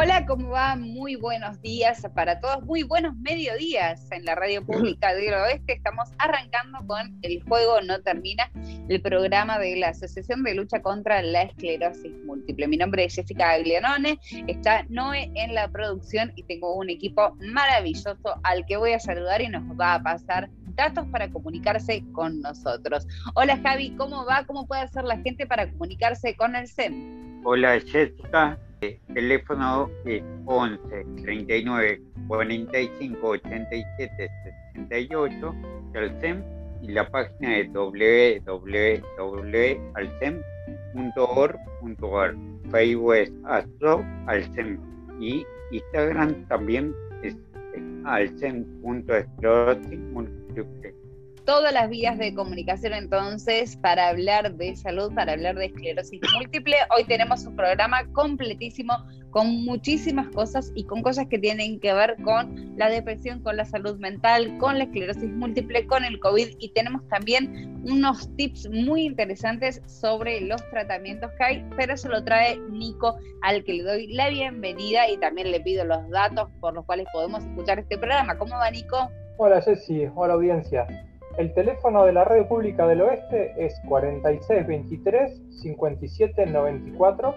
Hola, ¿cómo va? Muy buenos días para todos, muy buenos mediodías en la radio pública del oeste. Estamos arrancando con El Juego No Termina, el programa de la Asociación de Lucha contra la Esclerosis Múltiple. Mi nombre es Jessica Aglianone, está Noé en la producción y tengo un equipo maravilloso al que voy a saludar y nos va a pasar datos para comunicarse con nosotros. Hola Javi, ¿cómo va? ¿Cómo puede hacer la gente para comunicarse con el SEM? Hola Jessica, el teléfono es 11 39 45 87 68 del y la página es www.alcem.org.ar. Facebook es Astro Alcem y Instagram también es alcem.esclerosis todas las vías de comunicación entonces para hablar de salud, para hablar de esclerosis múltiple. Hoy tenemos un programa completísimo con muchísimas cosas y con cosas que tienen que ver con la depresión, con la salud mental, con la esclerosis múltiple, con el COVID y tenemos también unos tips muy interesantes sobre los tratamientos que hay, pero eso lo trae Nico al que le doy la bienvenida y también le pido los datos por los cuales podemos escuchar este programa. ¿Cómo va Nico? Hola Ceci, hola audiencia. El teléfono de la Red Pública del Oeste es 4623-5794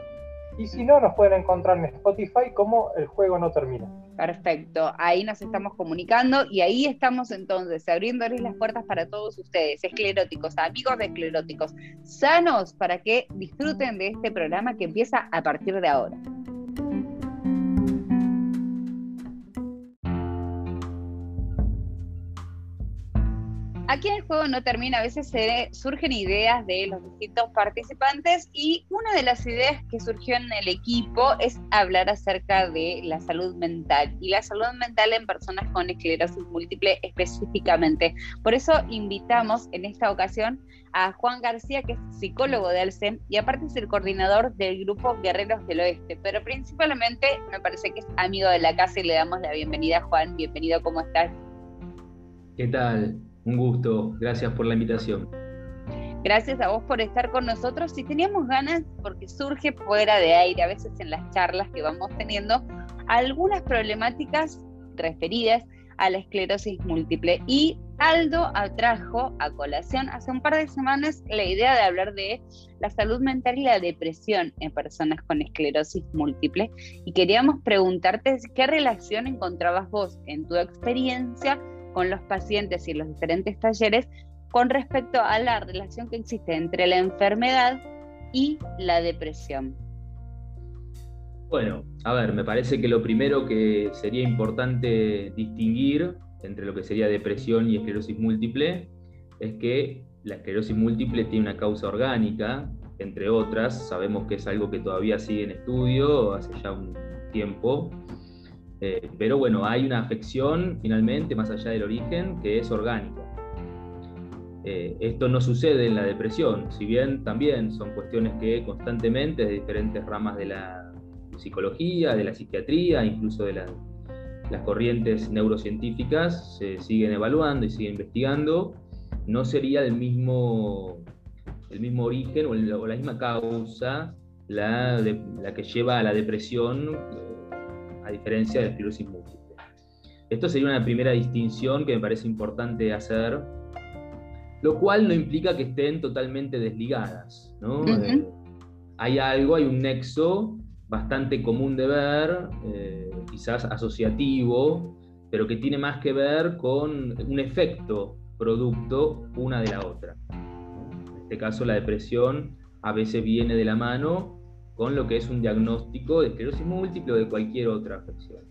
y si no, nos pueden encontrar en Spotify como El Juego No Termina. Perfecto, ahí nos estamos comunicando y ahí estamos entonces abriéndoles las puertas para todos ustedes, escleróticos, amigos de escleróticos, sanos para que disfruten de este programa que empieza a partir de ahora. Aquí el juego no termina, a veces surgen ideas de los distintos participantes y una de las ideas que surgió en el equipo es hablar acerca de la salud mental y la salud mental en personas con esclerosis múltiple específicamente. Por eso invitamos en esta ocasión a Juan García, que es psicólogo de Alcem y aparte es el coordinador del grupo Guerreros del Oeste, pero principalmente me parece que es amigo de la casa y le damos la bienvenida a Juan. Bienvenido, ¿cómo estás? ¿Qué tal? Un gusto, gracias por la invitación. Gracias a vos por estar con nosotros. Si teníamos ganas, porque surge fuera de aire, a veces en las charlas que vamos teniendo, algunas problemáticas referidas a la esclerosis múltiple. Y Aldo atrajo a colación hace un par de semanas la idea de hablar de la salud mental y la depresión en personas con esclerosis múltiple. Y queríamos preguntarte qué relación encontrabas vos en tu experiencia con los pacientes y los diferentes talleres con respecto a la relación que existe entre la enfermedad y la depresión. Bueno, a ver, me parece que lo primero que sería importante distinguir entre lo que sería depresión y esclerosis múltiple es que la esclerosis múltiple tiene una causa orgánica, entre otras, sabemos que es algo que todavía sigue en estudio hace ya un tiempo, eh, pero bueno, hay una afección finalmente, más allá del origen, que es orgánica. Eh, esto no sucede en la depresión, si bien también son cuestiones que constantemente de diferentes ramas de la psicología, de la psiquiatría, incluso de las corrientes neurocientíficas, se siguen evaluando y siguen investigando, no sería el mismo, el mismo origen o, la misma causa la, la que lleva a la depresión a diferencia de esclerosis múltiple. Esto sería una primera distinción que me parece importante hacer, lo cual no implica que estén totalmente desligadas. Eh, hay algo, hay un nexo bastante común de ver, eh, quizás asociativo, pero que tiene más que ver con un efecto producto una de la otra. En este caso, la depresión a veces viene de la mano con lo que es un diagnóstico de esclerosis múltiple o de cualquier otra afección.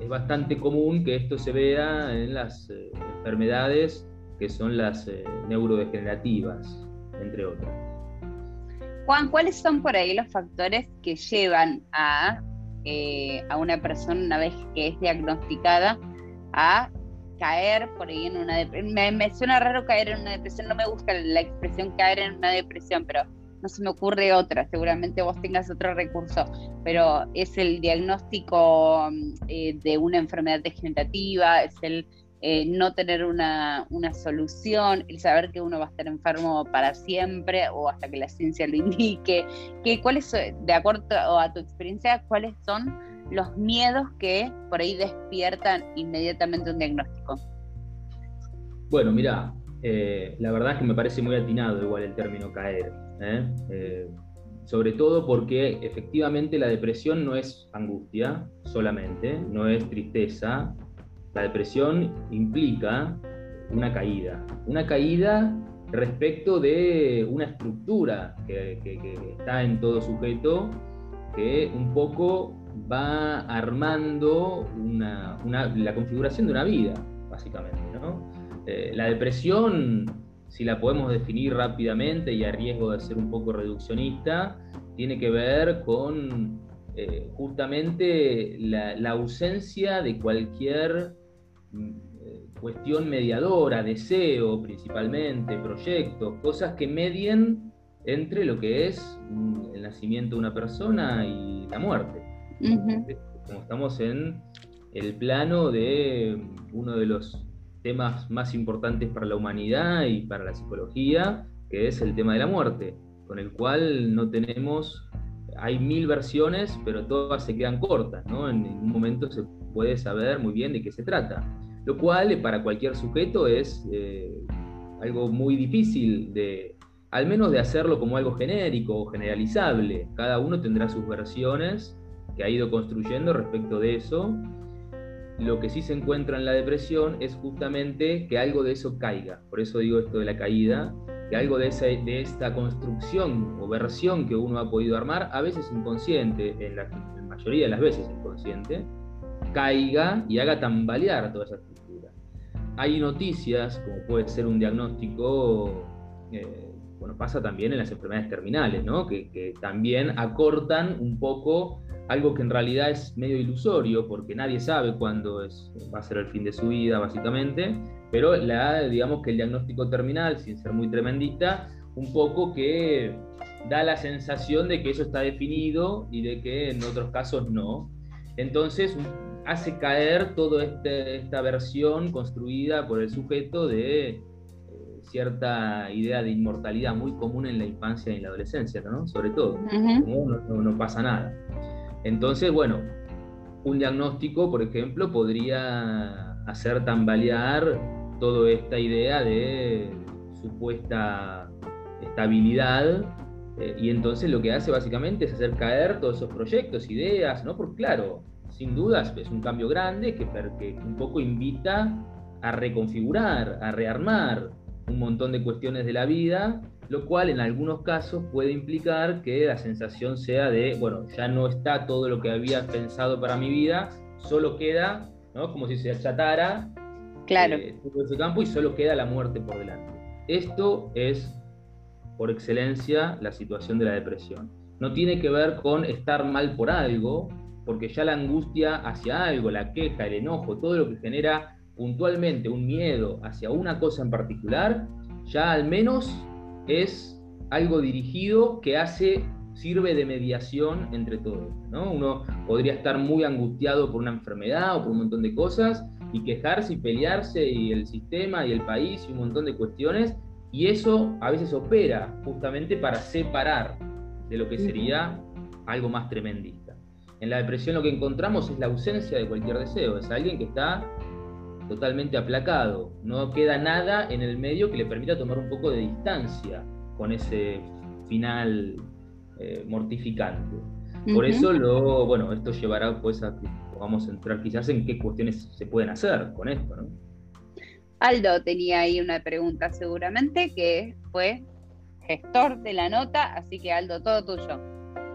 Es bastante común que esto se vea en las eh, enfermedades que son las eh, neurodegenerativas, entre otras. Juan, ¿cuáles son por ahí los factores que llevan a, eh, a una persona una vez que es diagnosticada a caer por ahí en una depresión? Me, me, suena raro caer en una depresión, no me gusta la expresión caer en una depresión, pero no se me ocurre otra, seguramente vos tengas otro recurso, pero es el diagnóstico mm, eh, de una enfermedad degenerativa, es el eh, no tener una, solución, el saber que uno va a estar enfermo para siempre o hasta que la ciencia lo indique. ¿Qué, ¿Cuáles, de acuerdo a tu experiencia, cuáles son los miedos que por ahí despiertan inmediatamente un diagnóstico? Bueno, mira, eh, la verdad es que me parece muy atinado igual el término caer. ¿eh? sobre todo porque efectivamente la depresión no es angustia solamente, no es tristeza, la depresión implica una caída, una caída respecto de una estructura que, está en todo sujeto, que un poco va armando la configuración de una vida, básicamente. Eh, la depresión, si la podemos definir rápidamente y a riesgo de ser un poco reduccionista, tiene que ver con eh, justamente la, ausencia de cualquier mm, eh, cuestión mediadora, deseo principalmente, proyectos, cosas que medien entre lo que es mm, el nacimiento de una persona y la muerte. Como estamos en el plano de uno de los temas más importantes para la humanidad y para la psicología, que es el tema de la muerte, con el cual no tenemos hay mil versiones, pero todas se quedan cortas, ¿no? En un momento se puede saber muy bien de qué se trata, lo cual para cualquier sujeto es eh, algo muy difícil de, al menos de hacerlo como algo genérico o generalizable. Cada uno tendrá sus versiones que ha ido construyendo respecto de eso. Lo que sí se encuentra en la depresión es justamente que algo de eso caiga. Por eso digo esto de la caída, que algo de, de esta construcción o versión que uno ha podido armar, a veces inconsciente, en la, mayoría de las veces inconsciente, caiga y haga tambalear toda esa estructura. Hay noticias, como puede ser un diagnóstico, eh, bueno, pasa también en las enfermedades terminales, ¿no? que también acortan un poco algo que en realidad es medio ilusorio, porque nadie sabe cuándo es, va a ser el fin de su vida, básicamente, pero la, digamos que el diagnóstico terminal, sin ser muy tremendista, un poco que da la sensación de que eso está definido y de que en otros casos no. Entonces hace caer toda este, esta versión construida por el sujeto de eh, cierta idea de inmortalidad muy común en la infancia y en la adolescencia, ¿no? Sobre todo, no, no pasa nada. Entonces, bueno, un diagnóstico, por ejemplo, podría hacer tambalear toda esta idea de supuesta estabilidad eh, y entonces lo que hace básicamente es hacer caer todos esos proyectos, ideas, ¿no? Porque claro, sin dudas es un cambio grande que, que un poco invita a reconfigurar, a rearmar un montón de cuestiones de la vida lo cual en algunos casos puede implicar que la sensación sea de, bueno, ya no está todo lo que había pensado para mi vida, solo queda, ¿no? Como si se achatara claro. Eh, todo ese campo y solo queda la muerte por delante. Esto es, por excelencia, la situación de la depresión. No tiene que ver con estar mal por algo, porque ya la angustia hacia algo, la queja, el enojo, todo lo que genera puntualmente un miedo hacia una cosa en particular, ya al menos es algo dirigido que hace, sirve de mediación entre todos. ¿no? Uno podría estar muy angustiado por una enfermedad o por un montón de cosas y quejarse y pelearse y el sistema y el país y un montón de cuestiones y eso a veces opera justamente para separar de lo que sería algo más tremendista. En la depresión lo que encontramos es la ausencia de cualquier deseo, es alguien que está totalmente aplacado. No queda nada en el medio que le permita tomar un poco de distancia con ese final eh, mortificante. Por eso lo, bueno, esto llevará pues a que podamos entrar quizás en qué cuestiones se pueden hacer con esto, ¿no? Aldo tenía ahí una pregunta seguramente que fue gestor de la nota, así que Aldo, todo tuyo.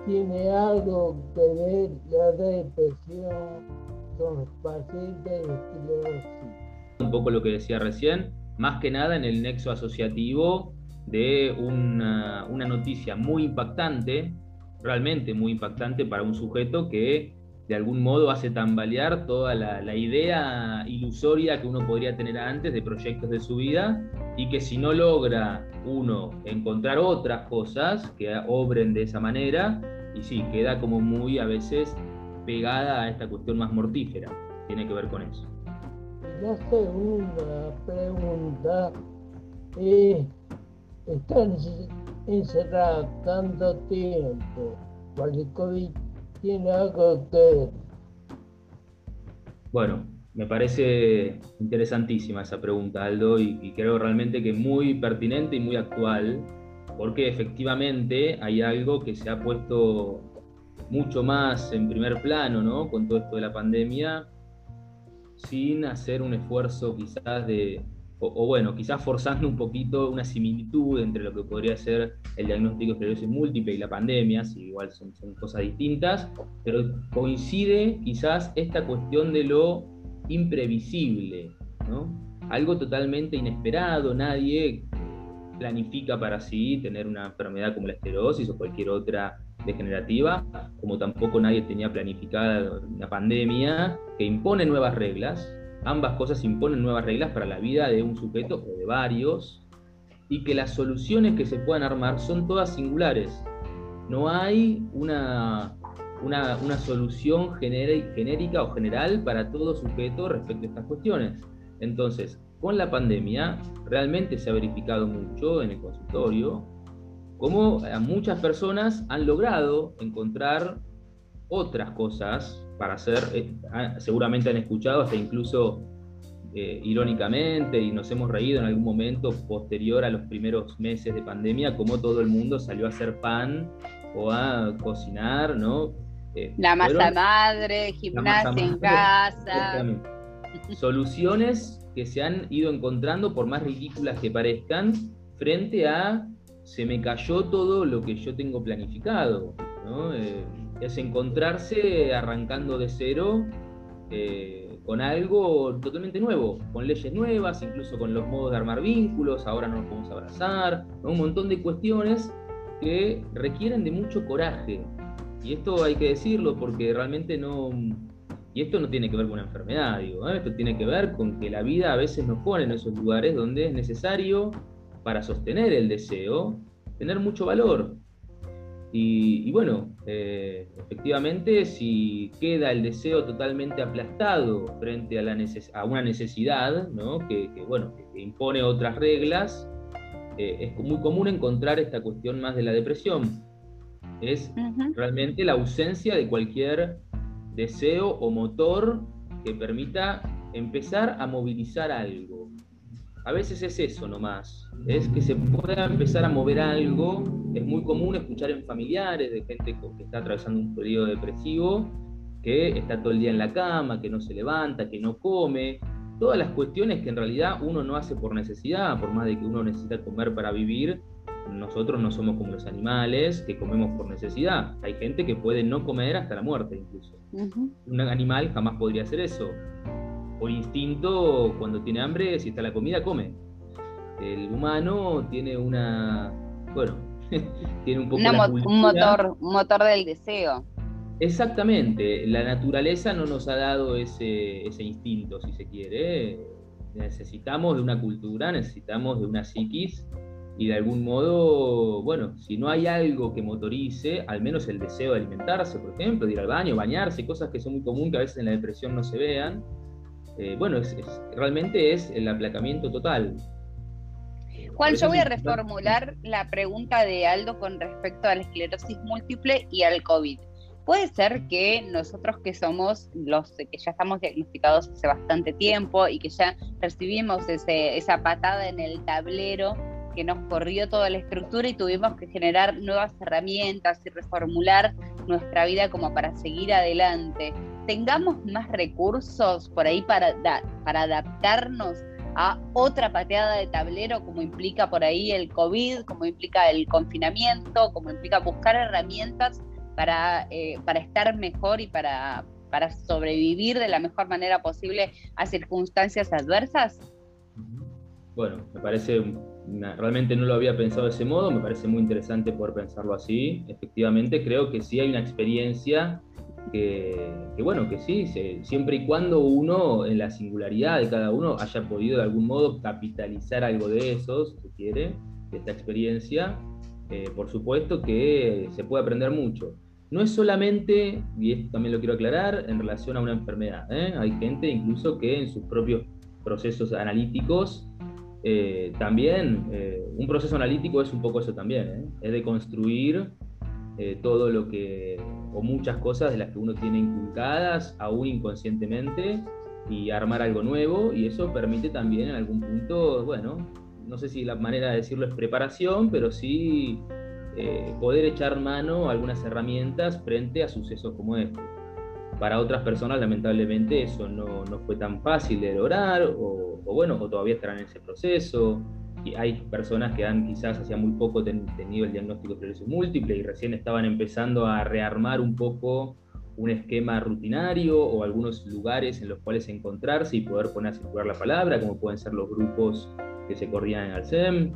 ¿Tiene algo que ver la depresión son pacientes Un poco lo que decía recién, más que nada en el nexo asociativo de una, noticia muy impactante, realmente muy impactante para un sujeto que de algún modo hace tambalear toda la, la, idea ilusoria que uno podría tener antes de proyectos de su vida y que si no logra uno encontrar otras cosas que obren de esa manera, y sí, queda como muy a veces pegada a esta cuestión más mortífera. Tiene que ver con eso. la segunda pregunta es, están encerrados tanto tiempo, ¿cuál el COVID tiene algo que Bueno, me parece interesantísima esa pregunta, Aldo, y, creo realmente que muy pertinente y muy actual, porque efectivamente hay algo que se ha puesto mucho más en primer plano, ¿no? Con todo esto de la pandemia, sin hacer un esfuerzo quizás de, o, bueno, quizás forzando un poquito una similitud entre lo que podría ser el diagnóstico de esclerosis múltiple y la pandemia, si igual son, son cosas distintas, pero coincide quizás esta cuestión de lo imprevisible, algo totalmente inesperado, nadie planifica para sí tener una enfermedad como la esclerosis o cualquier otra degenerativa, como tampoco nadie tenía planificada una pandemia que impone nuevas reglas. Ambas cosas imponen nuevas reglas para la vida de un sujeto o de varios, y que las soluciones que se puedan armar son todas singulares. No hay una una, solución genérica o general para todo sujeto respecto a estas cuestiones. Entonces, con la pandemia realmente se ha verificado mucho en el consultorio cómo muchas personas han logrado encontrar otras cosas para hacer, eh, ah, seguramente han escuchado hasta incluso eh, irónicamente y nos hemos reído en algún momento posterior a los primeros meses de pandemia, cómo todo el mundo salió a hacer pan o a cocinar, ¿no? Eh, la masa madre, gimnasia en casa. Soluciones que se han ido encontrando, por más ridículas que parezcan, frente a se me cayó todo lo que yo tengo planificado. Eh, es encontrarse arrancando de cero eh, con algo totalmente nuevo, con leyes nuevas, incluso con los modos de armar vínculos, ahora no nos podemos abrazar, un montón de cuestiones que requieren de mucho coraje, y esto hay que decirlo porque realmente no... Y esto no tiene que ver con una enfermedad, digo, ¿eh? esto tiene que ver con que la vida a veces nos pone en esos lugares donde es necesario, para sostener el deseo, tener mucho valor. Y, bueno, eh, efectivamente, si queda el deseo totalmente aplastado frente a, la a una necesidad, ¿no? que, bueno, que, impone otras reglas, eh, es muy común encontrar esta cuestión más de la depresión es realmente la ausencia de cualquier deseo o motor que permita empezar a movilizar algo. A veces es eso nomás, es que se pueda empezar a mover algo. Es muy común escuchar en familiares de gente que está atravesando un periodo depresivo, que está todo el día en la cama, que no se levanta, que no come. Todas las cuestiones que en realidad uno no hace por necesidad, por más de que uno necesita comer para vivir, nosotros no somos como los animales que comemos por necesidad. Hay gente que puede no comer hasta la muerte incluso. Un animal jamás podría hacer eso. Por instinto, cuando tiene hambre, si está la comida, come. El humano tiene una, bueno, tiene un poco un motor, un motor del deseo. Exactamente, la naturaleza no nos ha dado ese, ese instinto, si se quiere. Necesitamos de una cultura, necesitamos de una psiquis y de algún modo, bueno, si no hay algo que motorice, al menos el deseo de alimentarse, por ejemplo, de ir al baño, bañarse, cosas que son muy comunes que a veces en la depresión no se vean, eh, bueno, es, realmente es el aplacamiento total. Juan, yo voy a reformular la pregunta de Aldo con respecto a la esclerosis múltiple y al COVID. Puede ser que nosotros que somos los que ya estamos diagnosticados hace bastante tiempo y que ya recibimos ese, esa patada en el tablero que nos corrió toda la estructura y tuvimos que generar nuevas herramientas y reformular nuestra vida como para seguir adelante. Tengamos más recursos por ahí para, para adaptarnos a otra pateada de tablero como implica por ahí el COVID, como implica el confinamiento, como implica buscar herramientas para, eh, para estar mejor y para, para sobrevivir de la mejor manera posible a circunstancias adversas? Bueno, me parece realmente no lo había pensado de ese modo, me parece muy interesante poder pensarlo así. Efectivamente, creo que sí hay una experiencia que, bueno, que sí, siempre y cuando uno, en la singularidad de cada uno, haya podido de algún modo capitalizar algo de eso, si se quiere, de esta experiencia, eh, por supuesto que se puede aprender mucho. No es solamente, y esto también lo quiero aclarar, en relación a una enfermedad. ¿eh? Hay gente incluso que en sus propios procesos analíticos, eh, también eh, un proceso analítico es un poco eso también, es de construir todo lo que, o muchas cosas de las que uno tiene inculcadas, aún inconscientemente, y armar algo nuevo, y eso permite también en algún punto, bueno, no sé si la manera de decirlo es preparación, pero sí eh, poder echar mano a algunas herramientas frente a sucesos como este. Para otras personas, lamentablemente, eso no, no fue tan fácil de lograr, o, bueno, o todavía estarán en ese proceso. Hay personas que han quizás hacía muy poco tenido el diagnóstico de esclerosis múltiple y recién estaban empezando a rearmar un poco un esquema rutinario o algunos lugares en los cuales encontrarse y poder poner a circular la palabra, como pueden ser los grupos que se corrían en Alcem,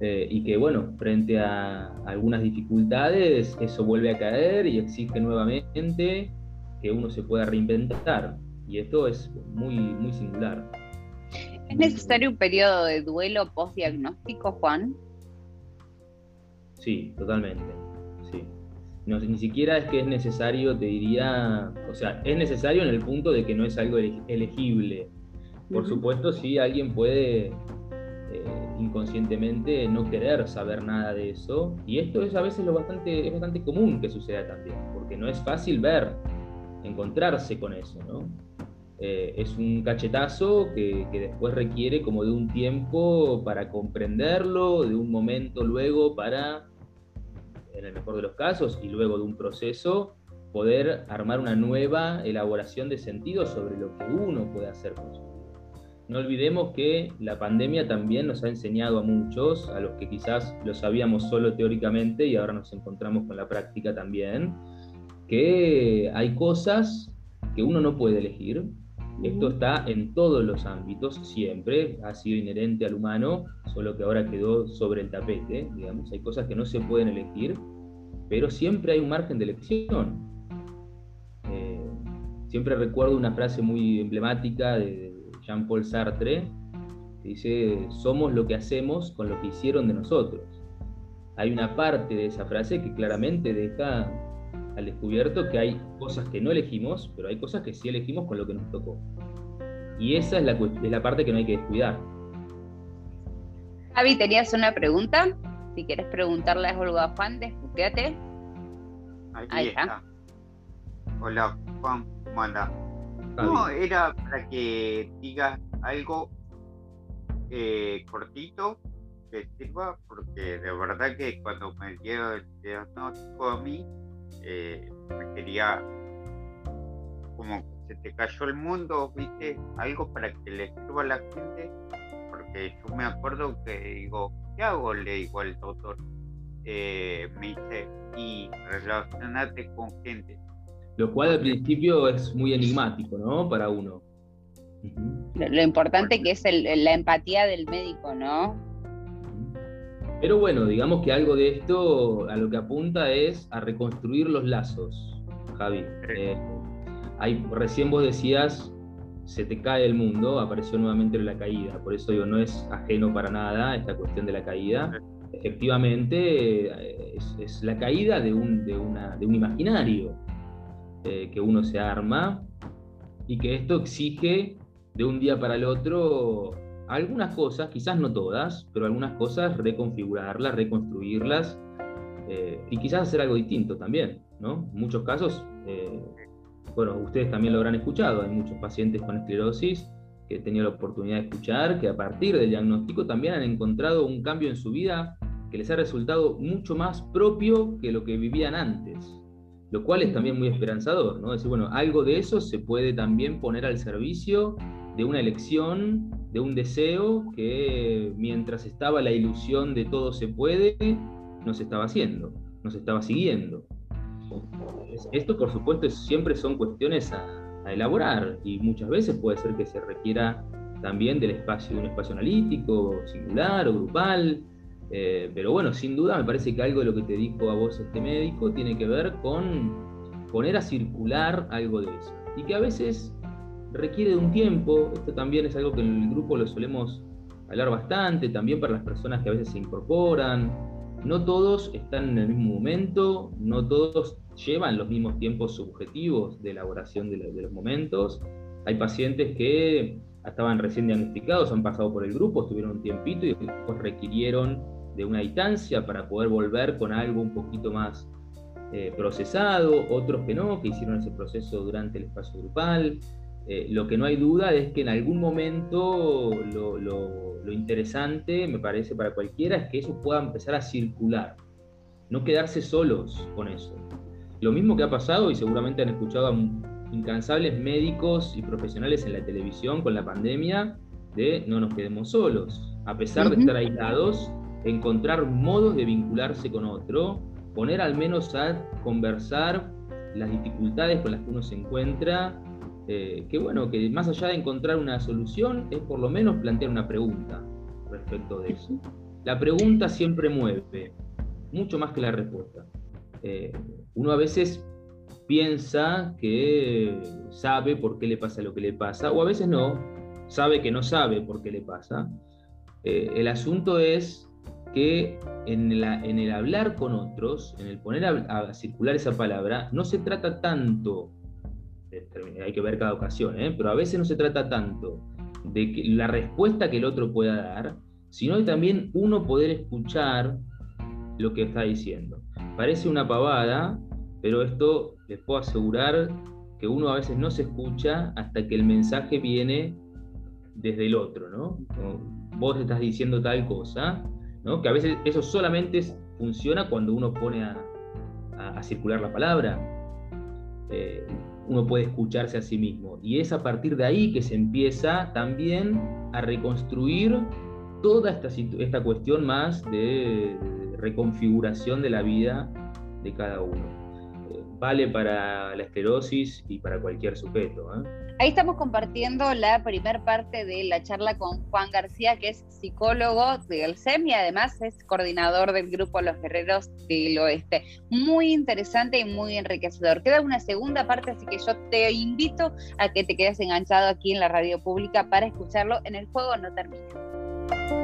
eh, y que, bueno, frente a algunas dificultades, eso vuelve a caer y exige nuevamente que uno se pueda reinventar. Y esto es muy, muy singular. ¿Es necesario un periodo de duelo post-diagnóstico, Juan? Sí, totalmente. Sí. No, ni siquiera es que es necesario, te diría, o sea, es necesario en el punto de que no es algo elegible. Por supuesto, sí, alguien puede eh, inconscientemente no querer saber nada de eso. Y esto es a veces lo bastante, es bastante común que suceda también, porque no es fácil ver, encontrarse con eso, ¿no? Eh, es un cachetazo que, que, después requiere como de un tiempo para comprenderlo, de un momento luego para, en el mejor de los casos, y luego de un proceso, poder armar una nueva elaboración de sentido sobre lo que uno puede hacer con su no olvidemos que la pandemia también nos ha enseñado a muchos, a los que quizás lo sabíamos solo teóricamente y ahora nos encontramos con la práctica también, que hay cosas que uno no puede elegir. Esto está en todos los ámbitos, siempre, ha sido inherente al humano, solo que ahora quedó sobre el tapete, digamos, hay cosas que no se pueden elegir, pero siempre hay un margen de elección. Eh, siempre recuerdo una frase muy emblemática de, Jean-Paul Sartre, que dice, somos lo que hacemos con lo que hicieron de nosotros. Hay una parte de esa frase que claramente deja al descubierto que hay cosas que no elegimos, pero hay cosas que sí elegimos con lo que nos tocó. Y esa es la, es la parte que no hay que descuidar. Javi, ¿tenías una pregunta? Si quieres preguntarle a Olga Juan, desputeate. Ahí, está. Hola, Juan, ¿cómo anda? No, era para que digas algo eh, cortito que sirva, porque de verdad que cuando me dio el diagnóstico a mí, eh, me quería como se te cayó el mundo, viste, algo para que le sirva a la gente, porque yo me acuerdo que digo, ¿qué hago? Le digo al doctor, eh, me dice, y relacionate con gente lo cual al principio es muy enigmático, ¿no? Para uno. Lo, importante que es la empatía del médico, ¿no? Pero bueno, digamos que algo de esto a lo que apunta es a reconstruir los lazos, Javi. Eh, recién vos decías, se te cae el mundo, apareció nuevamente la caída, por eso digo, no es ajeno para nada esta cuestión de la caída. Efectivamente, eh, es, la caída de un, de, una, de un imaginario, eh, que uno se arma y que esto exige de un día para el otro algunas cosas, quizás no todas, pero algunas cosas reconfigurarlas, reconstruirlas eh, y quizás hacer algo distinto también, ¿no? En muchos casos, eh, bueno, ustedes también lo habrán escuchado, hay muchos pacientes con esclerosis que he tenido la oportunidad de escuchar que a partir del diagnóstico también han encontrado un cambio en su vida que les ha resultado mucho más propio que lo que vivían antes lo cual es también muy esperanzador, ¿no? Decir, bueno, algo de eso se puede también poner al servicio de una elección, de un deseo que mientras estaba la ilusión de todo se puede, no se estaba haciendo, no se estaba siguiendo. Esto, por supuesto, siempre son cuestiones a, a elaborar y muchas veces puede ser que se requiera también del espacio, de un espacio analítico, singular o grupal, eh, pero bueno, sin duda me parece que algo de lo que te dijo a vos este médico tiene que ver con poner a circular algo de eso. Y que a veces requiere de un tiempo, esto también es algo que en el grupo lo solemos hablar bastante, también para las personas que a veces se incorporan. No todos están en el mismo momento, no todos llevan los mismos tiempos subjetivos de elaboración de, los momentos. Hay pacientes que estaban recién diagnosticados, han pasado por el grupo, estuvieron un tiempito y requirieron de una distancia para poder volver con algo un poquito más eh, procesado, otros que no, que hicieron ese proceso durante el espacio grupal. Eh, lo que no hay duda es que en algún momento lo, lo, interesante, me parece, para cualquiera es que eso pueda empezar a circular, no quedarse solos con eso. Lo mismo que ha pasado, y seguramente han escuchado a incansables médicos y profesionales en la televisión con la pandemia, de no nos quedemos solos. A pesar de estar aislados, encontrar modos de vincularse con otro, poner al menos a conversar las dificultades con las que uno se encuentra, eh, que bueno, que más allá de encontrar una solución, es por lo menos plantear una pregunta respecto de eso. La pregunta siempre mueve, mucho más que la respuesta. Eh, uno a veces piensa que sabe por qué le pasa lo que le pasa, o a veces no, sabe que no sabe por qué le pasa. Eh, el asunto es que en, el hablar con otros, en el poner a, circular esa palabra, no se trata tanto, hay que ver cada ocasión, ¿eh? pero a veces no se trata tanto de que, la respuesta que el otro pueda dar, sino de también uno poder escuchar lo que está diciendo. Parece una pavada, pero esto les puedo asegurar que uno a veces no se escucha hasta que el mensaje viene desde el otro, ¿no? vos estás diciendo tal cosa, que a veces eso solamente funciona cuando uno pone a, circular la palabra. Eh, uno puede escucharse a sí mismo. Y es a partir de ahí que se empieza también a reconstruir toda esta, esta cuestión más de, reconfiguración de la vida de cada uno. Vale para la esclerosis y para cualquier sujeto. ¿eh? Ahí estamos compartiendo la primera parte de la charla con Juan García, que es psicólogo del SEM y además es coordinador del grupo Los Guerreros del Oeste. Muy interesante y muy enriquecedor. Queda una segunda parte, así que yo te invito a que te quedes enganchado aquí en la radio pública para escucharlo en El Juego No Termina.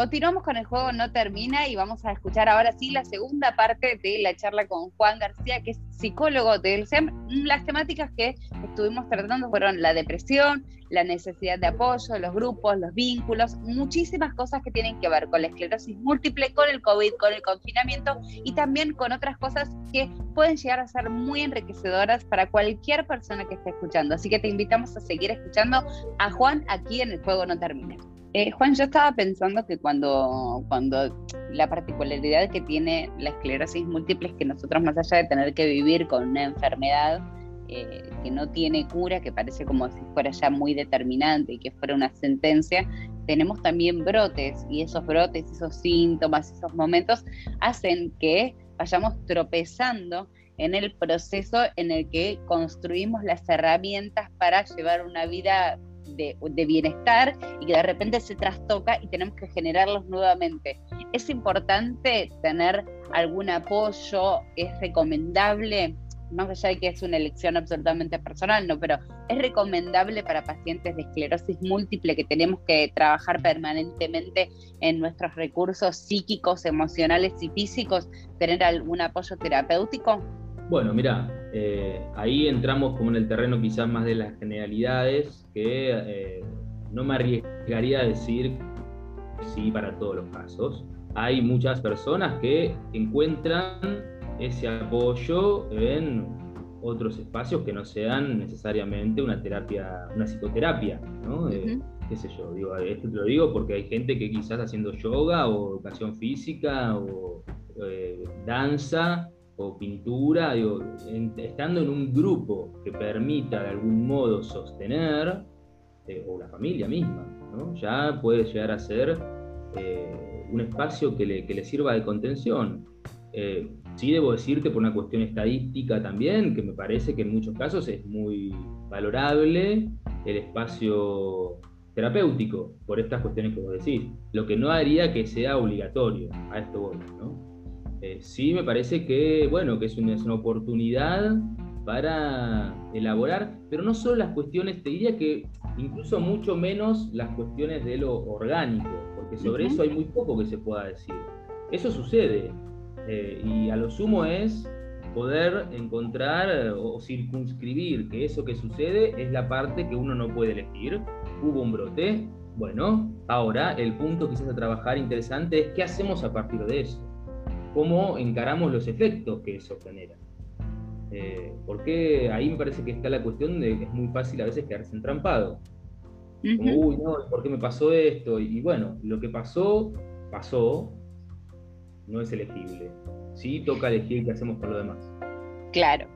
Continuamos con el juego No Termina y vamos a escuchar ahora sí la segunda parte de la charla con Juan García, que es psicólogo del SEM. Las temáticas que estuvimos tratando fueron la depresión, la necesidad de apoyo, los grupos, los vínculos, muchísimas cosas que tienen que ver con la esclerosis múltiple, con el COVID, con el confinamiento y también con otras cosas que pueden llegar a ser muy enriquecedoras para cualquier persona que esté escuchando. Así que te invitamos a seguir escuchando a Juan aquí en el juego No Termina. Eh, Juan, yo estaba pensando que cuando, cuando la particularidad que tiene la esclerosis múltiple es que nosotros, más allá de tener que vivir con una enfermedad eh, que no tiene cura, que parece como si fuera ya muy determinante y que fuera una sentencia, tenemos también brotes y esos brotes, esos síntomas, esos momentos hacen que vayamos tropezando en el proceso en el que construimos las herramientas para llevar una vida de, bienestar y que de repente se trastoca y tenemos que generarlos nuevamente. Es importante tener algún apoyo, es recomendable, más allá de que es una elección absolutamente personal, no, pero es recomendable para pacientes de esclerosis múltiple que tenemos que trabajar permanentemente en nuestros recursos psíquicos, emocionales y físicos, tener algún apoyo terapéutico. Bueno, mira, eh, ahí entramos como en el terreno quizás más de las generalidades, que eh, no me arriesgaría a decir sí para todos los casos. Hay muchas personas que encuentran ese apoyo en otros espacios que no sean necesariamente una terapia, una psicoterapia, ¿no? Eh, qué sé yo, digo, esto te lo digo porque hay gente que quizás haciendo yoga o educación física o danza o pintura, estando en un grupo que permita de algún modo sostener, eh, o la familia misma, ya puede llegar a ser eh, un espacio que le, sirva de contención. Eh, sí debo decirte por una cuestión estadística también, que me parece que en muchos casos es muy valorable el espacio terapéutico por estas cuestiones que vos decís. Lo que no haría que sea obligatorio, a esto ¿no? Eh, sí me parece que, bueno, que es una, oportunidad para elaborar, pero no solo las cuestiones, te diría que incluso mucho menos las cuestiones de lo orgánico, porque sobre eso hay muy poco que se pueda decir. Eso sucede, eh, y a lo sumo es poder encontrar o circunscribir que eso que sucede es la parte que uno no puede elegir. Hubo un brote, bueno, ahora el punto quizás a trabajar interesante es qué hacemos a partir de eso, cómo encaramos los efectos que eso genera. Eh, porque ahí me parece que está la cuestión de que es muy fácil a veces quedarse entrampado. Como, uy, no, ¿por qué me pasó esto? Y, bueno, lo que pasó, pasó, no es elegible. Sí toca elegir qué hacemos con lo demás. Claro.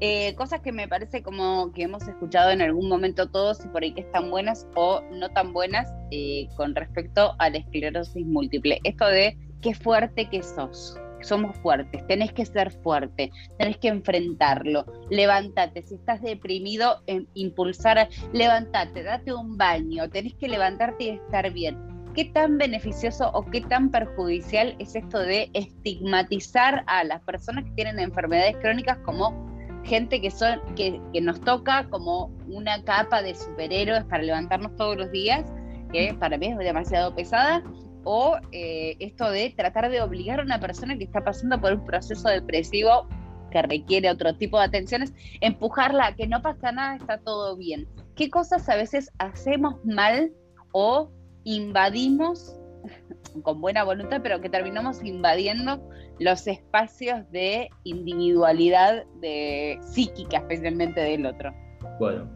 Eh, cosas que me parece como que hemos escuchado en algún momento todos y por ahí que están buenas o no tan buenas eh, con respecto a la esclerosis múltiple. Esto de qué fuerte que sos. Somos fuertes, tenés que ser fuerte, tenés que enfrentarlo, levántate, si estás deprimido, em, impulsar, levántate, date un baño, tenés que levantarte y estar bien. ¿Qué tan beneficioso o qué tan perjudicial es esto de estigmatizar a las personas que tienen enfermedades crónicas como gente que, son, que, nos toca como una capa de superhéroes para levantarnos todos los días, que para mí es demasiado pesada, o eh, esto de tratar de obligar a una persona que está pasando por un proceso depresivo que requiere otro tipo de atenciones, empujarla a que no pasa nada, está todo bien. ¿Qué cosas a veces hacemos mal o invadimos con buena voluntad, pero que terminamos invadiendo los espacios de individualidad de psíquica, especialmente del otro. Bueno,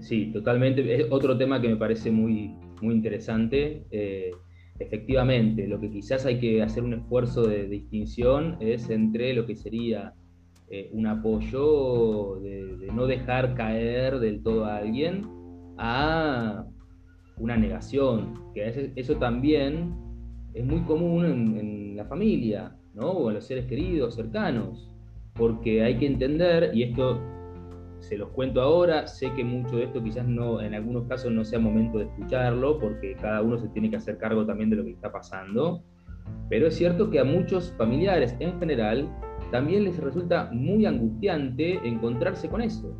sí, totalmente. Es otro tema que me parece muy, muy interesante. Eh, efectivamente, lo que quizás hay que hacer un esfuerzo de distinción es entre lo que sería eh, un apoyo de, no dejar caer del todo a alguien a una negación, que eso también es muy común en, la familia, ¿no? O en los seres queridos, cercanos, porque hay que entender, y esto se los cuento ahora, sé que mucho de esto quizás no, en algunos casos no sea momento de escucharlo, porque cada uno se tiene que hacer cargo también de lo que está pasando, pero es cierto que a muchos familiares en general también les resulta muy angustiante encontrarse con eso.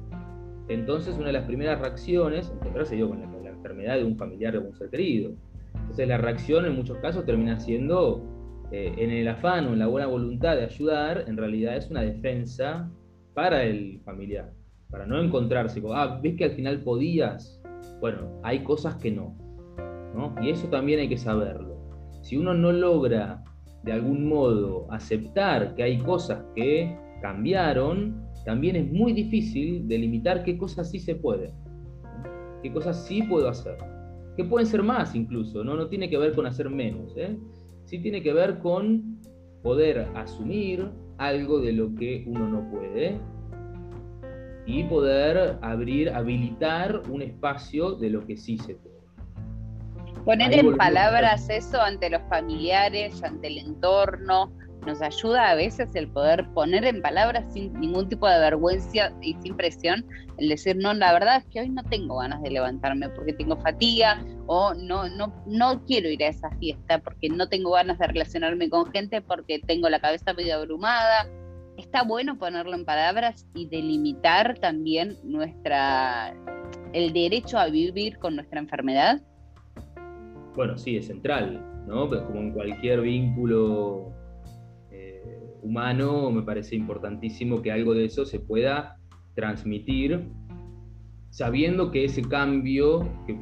Entonces una de las primeras reacciones, encontrarse yo con la enfermedad de un familiar o un ser querido. Entonces la reacción en muchos casos termina siendo, eh, en el afán o en la buena voluntad de ayudar, en realidad es una defensa para el familiar, para no encontrarse con, ah, ves que al final podías. Bueno, hay cosas que no, ¿no? Y eso también hay que saberlo. Si uno no logra de algún modo aceptar que hay cosas que cambiaron, también es muy difícil delimitar qué cosas sí se pueden qué cosas sí puedo hacer, que pueden ser más incluso, no, no tiene que ver con hacer menos, ¿eh? sí tiene que ver con poder asumir algo de lo que uno no puede y poder abrir, habilitar un espacio de lo que sí se puede. Poner en palabras eso ante los familiares, ante el entorno, nos ayuda a veces el poder poner en palabras sin ningún tipo de vergüenza y sin presión, el decir, no, la verdad es que hoy no tengo ganas de levantarme porque tengo fatiga o no, no, no quiero ir a esa fiesta porque no tengo ganas de relacionarme con gente porque tengo la cabeza medio abrumada. Está bueno ponerlo en palabras y delimitar también nuestra el derecho a vivir con nuestra enfermedad. Bueno, sí, es central, ¿no? Pues como en cualquier vínculo humano, me parece importantísimo que algo de eso se pueda transmitir, sabiendo que ese cambio que,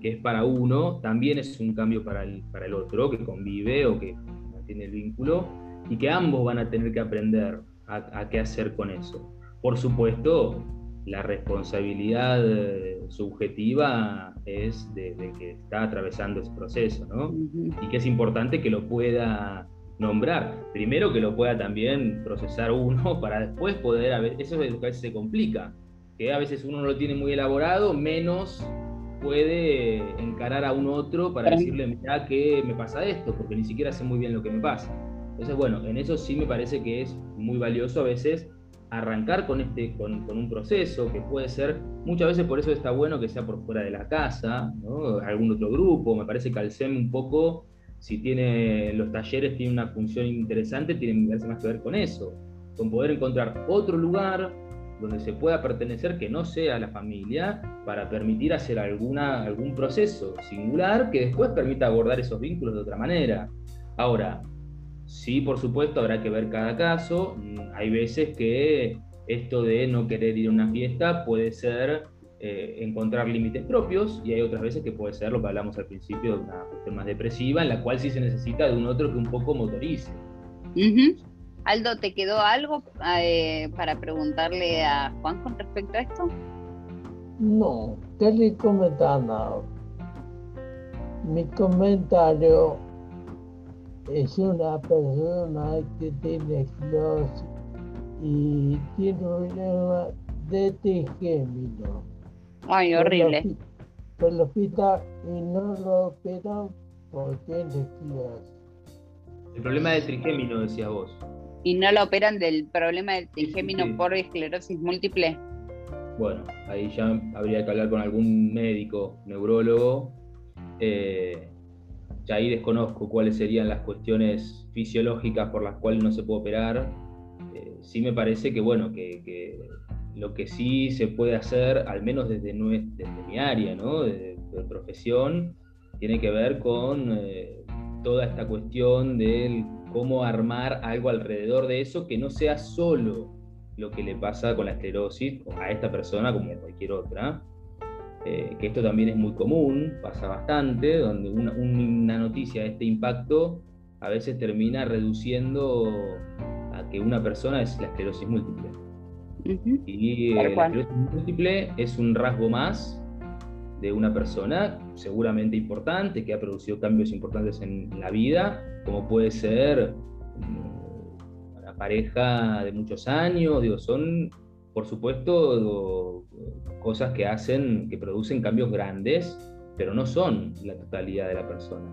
que, es para uno, también es un cambio para el, para el otro, que convive o que mantiene el vínculo, y que ambos van a tener que aprender a, qué hacer con eso. Por supuesto, la responsabilidad eh, subjetiva es de, de, que está atravesando ese proceso, ¿no? Y que es importante que lo pueda nombrar. Primero que lo pueda también procesar uno para después poder, a ver, eso es lo que a veces se complica, que a veces uno no lo tiene muy elaborado, menos puede encarar a un otro para decirle, mira que me pasa esto, porque ni siquiera sé muy bien lo que me pasa. Entonces, bueno, en eso sí me parece que es muy valioso a veces arrancar con, este, con, un proceso que puede ser, muchas veces por eso está bueno que sea por fuera de la casa, algún otro grupo, me parece que al SEM un poco si tiene los talleres tiene una función interesante, tienen más que ver con eso, con poder encontrar otro lugar donde se pueda pertenecer que no sea la familia para permitir hacer alguna, algún proceso singular que después permita abordar esos vínculos de otra manera. Ahora, Sí, por supuesto, habrá que ver cada caso. Mm, hay veces que esto de no querer ir a una fiesta puede ser eh, encontrar límites propios y hay otras veces que puede ser lo que hablamos al principio de una cuestión más depresiva, en la cual sí se necesita de un otro que un poco motorice. Aldo, ¿te quedó algo eh, para preguntarle a Juan con respecto a esto? No, le comentar nada. Mi comentario es una persona que tiene esclerosis y tiene un problema de trigémino. Ay, horrible. Fue al hospital y no lo operan porque tiene esclerosis. El problema del trigémino, decías vos. ¿Y no lo operan del problema del trigémino por esclerosis múltiple? Bueno, ahí ya habría que hablar con algún médico, neurólogo. Eh, ya ahí desconozco cuáles serían las cuestiones fisiológicas por las cuales no se puede operar. Eh, sí me parece que, bueno, que, lo que sí se puede hacer, al menos desde, mi área, ¿no? de, profesión, tiene que ver con eh, toda esta cuestión de cómo armar algo alrededor de eso que no sea solo lo que le pasa con la esclerosis a esta persona como a cualquier otra, eh, que esto también es muy común, pasa bastante, donde una, noticia de este impacto a veces termina reduciendo a que una persona es la esclerosis múltiple. Y eh, la esclerosis múltiple es un rasgo más de una persona seguramente importante, que ha producido cambios importantes en la vida, como puede ser mm, una pareja de muchos años, digo, son por supuesto, cosas que hacen, que producen cambios grandes, pero no son la totalidad de la persona.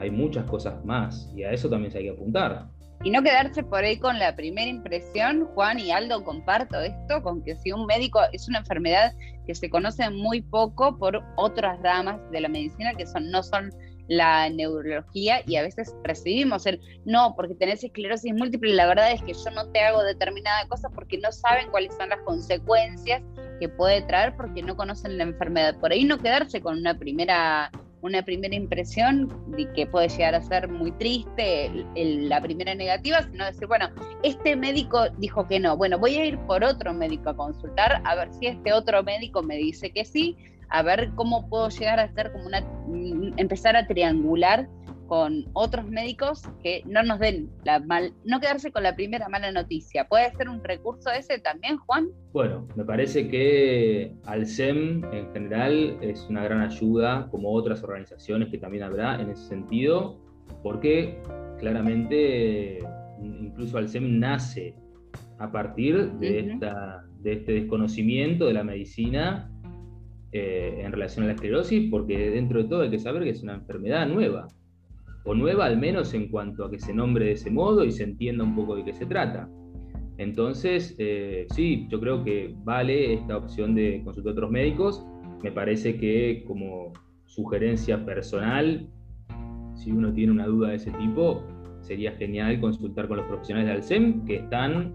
Hay muchas cosas más y a eso también se hay que apuntar. Y no quedarse por ahí con la primera impresión, Juan y Aldo, comparto esto, con que si un médico es una enfermedad que se conoce muy poco por otras ramas de la medicina que son, no son la neurología y a veces recibimos el no, porque tenés esclerosis múltiple, la verdad es que yo no te hago determinada cosa porque no saben cuáles son las consecuencias que puede traer porque no conocen la enfermedad. Por ahí no quedarse con una primera una primera impresión de que puede llegar a ser muy triste la primera negativa, sino decir, bueno, este médico dijo que no, bueno, voy a ir por otro médico a consultar, a ver si este otro médico me dice que sí, a ver cómo puedo llegar a hacer como una, mm, empezar a triangular con otros médicos que no nos den la mal, no quedarse con la primera mala noticia. ¿Puede ser un recurso ese también, Juan? Bueno, me parece que Alcem en general es una gran ayuda, como otras organizaciones que también habrá en ese sentido, porque claramente incluso Alcem nace a partir de, esta, de este desconocimiento de la medicina eh, en relación a la esclerosis, porque dentro de todo hay que saber que es una enfermedad nueva, o nueva al menos en cuanto a que se nombre de ese modo y se entienda un poco de qué se trata. Entonces, eh, sí, yo creo que vale esta opción de consultar a otros médicos. Me parece que como sugerencia personal, si uno tiene una duda de ese tipo, sería genial consultar con los profesionales de Alcem que están,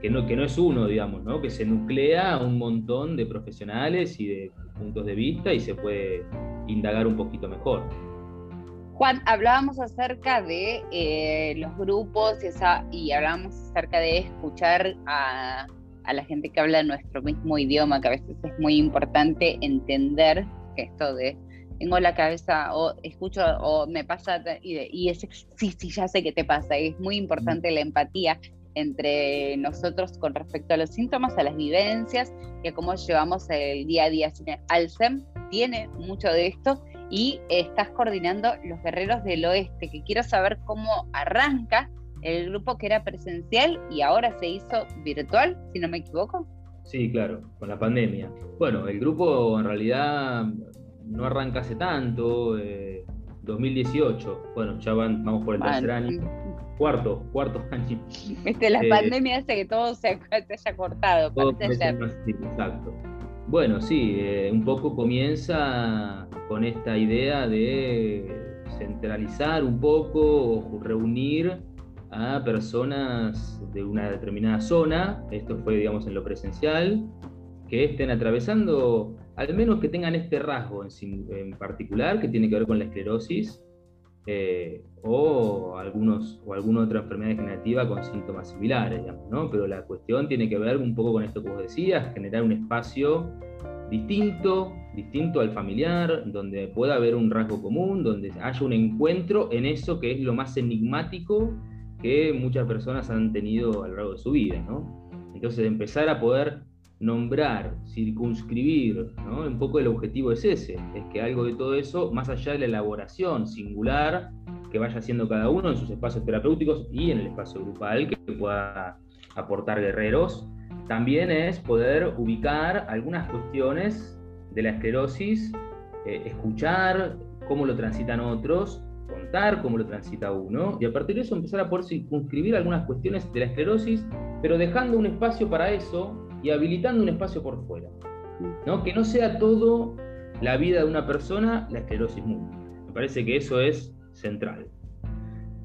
que no, que no es uno, digamos, ¿no? que se nuclea un montón de profesionales y de puntos de vista y se puede indagar un poquito mejor. Juan, hablábamos acerca de eh, los grupos esa, y hablábamos acerca de escuchar a, a, la gente que habla nuestro mismo idioma, que a veces es muy importante entender que esto de tengo la cabeza o escucho o me pasa y, y es sí, sí, ya sé qué te pasa. Y es muy importante la empatía entre nosotros con respecto a los síntomas, a las vivencias y a cómo llevamos el día a día. Alcem tiene mucho de esto y estás coordinando los guerreros del oeste, que quiero saber cómo arranca el grupo que era presencial y ahora se hizo virtual, si no me equivoco. Sí, claro, con la pandemia. Bueno, el grupo en realidad no arranca hace tanto, 2018, eh, bueno, ya van, vamos por el tercer año cuarto, cuarto año. Viste, la eh, pandemia hace que todo se, haya cortado. exacto. Bueno, sí, eh, un poco comienza con esta idea de centralizar un poco o reunir a personas de una determinada zona, esto fue digamos en lo presencial, que estén atravesando, al menos que tengan este rasgo en, en particular, que tiene que ver con la esclerosis, eh, o, algunos, o alguna otra enfermedad degenerativa con síntomas similares, ¿no? Pero la cuestión tiene que ver un poco con esto que vos decías, generar un espacio distinto, distinto al familiar, donde pueda haber un rasgo común, donde haya un encuentro en eso que es lo más enigmático que muchas personas han tenido a lo largo de su vida, ¿no? Entonces empezar a poder nombrar, circunscribir, ¿no? Un poco el objetivo es ese, es que algo de todo eso, más allá de la elaboración singular que vaya haciendo cada uno en sus espacios terapéuticos y en el espacio grupal que pueda aportar guerreros, también es poder ubicar algunas cuestiones de la esclerosis, eh, escuchar cómo lo transitan otros, contar cómo lo transita uno, y a partir de eso empezar a poder circunscribir algunas cuestiones de la esclerosis, pero dejando un espacio para eso y habilitando un espacio por fuera. ¿no? Que no sea todo la vida de una persona la esclerosis múltiple. Me parece que eso es central.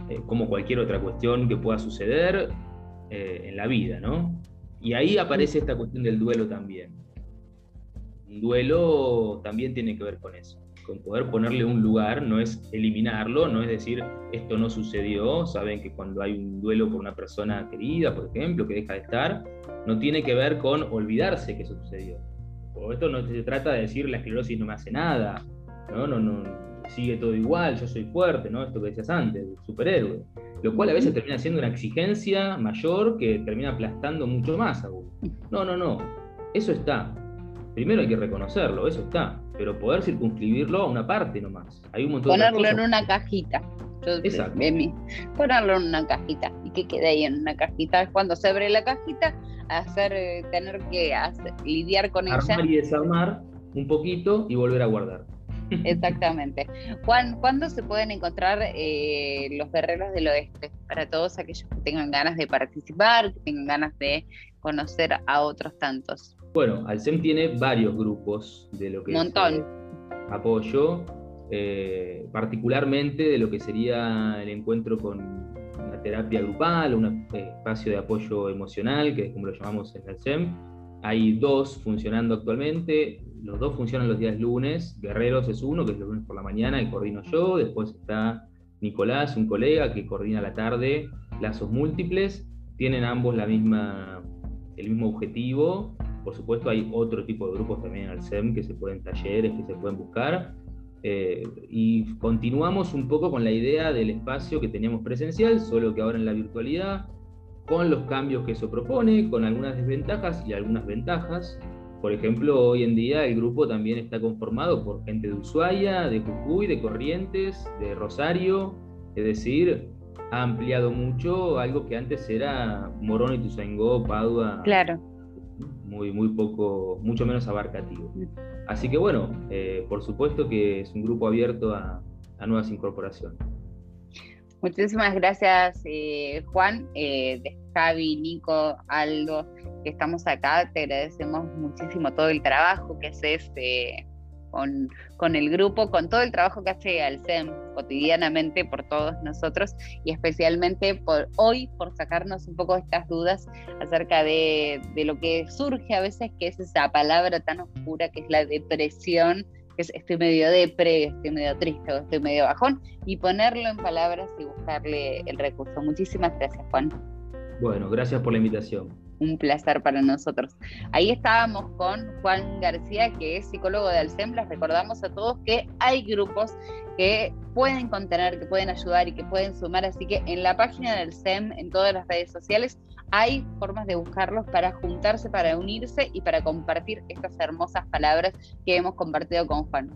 Eh, como cualquier otra cuestión que pueda suceder eh, en la vida, ¿no? Y ahí aparece esta cuestión del duelo también. Un duelo también tiene que ver con eso, con poder ponerle un lugar, no es eliminarlo, no es decir, esto no sucedió, saben que cuando hay un duelo por una persona querida, por ejemplo, que deja de estar, no tiene que ver con olvidarse que eso sucedió. O esto no se trata de decir la esclerosis no me hace nada, no, no, no, sigue todo igual, yo soy fuerte, ¿no? Esto que decías antes, superhéroe lo cual a veces termina siendo una exigencia mayor que termina aplastando mucho más a uno. No, no, no, eso está. Primero hay que reconocerlo, eso está, pero poder circunscribirlo a una parte nomás. Hay un montón Ponerlo en una cajita. Exacto. ponerlo en una cajita y que quede ahí en una cajita. Cuando se abre la cajita, hacer, eh, tener que lidiar con Armar ella. y desarmar un poquito y volver a guardar. Exactamente. Juan, ¿cuándo se pueden encontrar eh, los guerreros del oeste? Para todos aquellos que tengan ganas de participar, que tengan ganas de conocer a otros tantos. Bueno, Alcem tiene varios grupos de lo que Montón. es eh, apoyo, eh, particularmente de lo que sería el encuentro con una terapia grupal, un espacio de apoyo emocional, que es como lo llamamos en Alcem. Hay dos funcionando actualmente, los dos funcionan los días lunes. Guerreros es uno, que es los lunes por la mañana, y coordino yo. Después está Nicolás, un colega que coordina la tarde lazos múltiples. Tienen ambos la misma, el mismo objetivo. Por supuesto, hay otro tipo de grupos también en el SEM que se pueden talleres, que se pueden buscar. Eh, y continuamos un poco con la idea del espacio que teníamos presencial, solo que ahora en la virtualidad, con los cambios que eso propone, con algunas desventajas y algunas ventajas. Por ejemplo, hoy en día el grupo también está conformado por gente de Ushuaia, de Jujuy, de Corrientes, de Rosario, es decir, ha ampliado mucho algo que antes era Morón y Tuzangó, Padua. Claro. Muy, muy poco, mucho menos abarcativo. Mm. Así que bueno, eh, por supuesto que es un grupo abierto a, nuevas incorporaciones. Muchísimas gracias, eh, Juan, eh, de Javi, Nico, Aldo que estamos acá, te agradecemos muchísimo todo el trabajo que haces eh, con, con, el grupo, con todo el trabajo que hace Alcem cotidianamente por todos nosotros y especialmente por hoy, por sacarnos un poco estas dudas acerca de, de lo que surge a veces, que es esa palabra tan oscura que es la depresión que es estoy medio depre, estoy medio triste, estoy medio bajón, y ponerlo en palabras y buscarle el recurso. Muchísimas gracias, Juan. Bueno, gracias por la invitación un placer para nosotros. Ahí estábamos con Juan García, que es psicólogo de Alcem. recordamos a todos que hay grupos que pueden contener, que pueden ayudar y que pueden sumar. Así que en la página del SEM, en todas las redes sociales, hay formas de buscarlos para juntarse, para unirse y para compartir estas hermosas palabras que hemos compartido con Juan.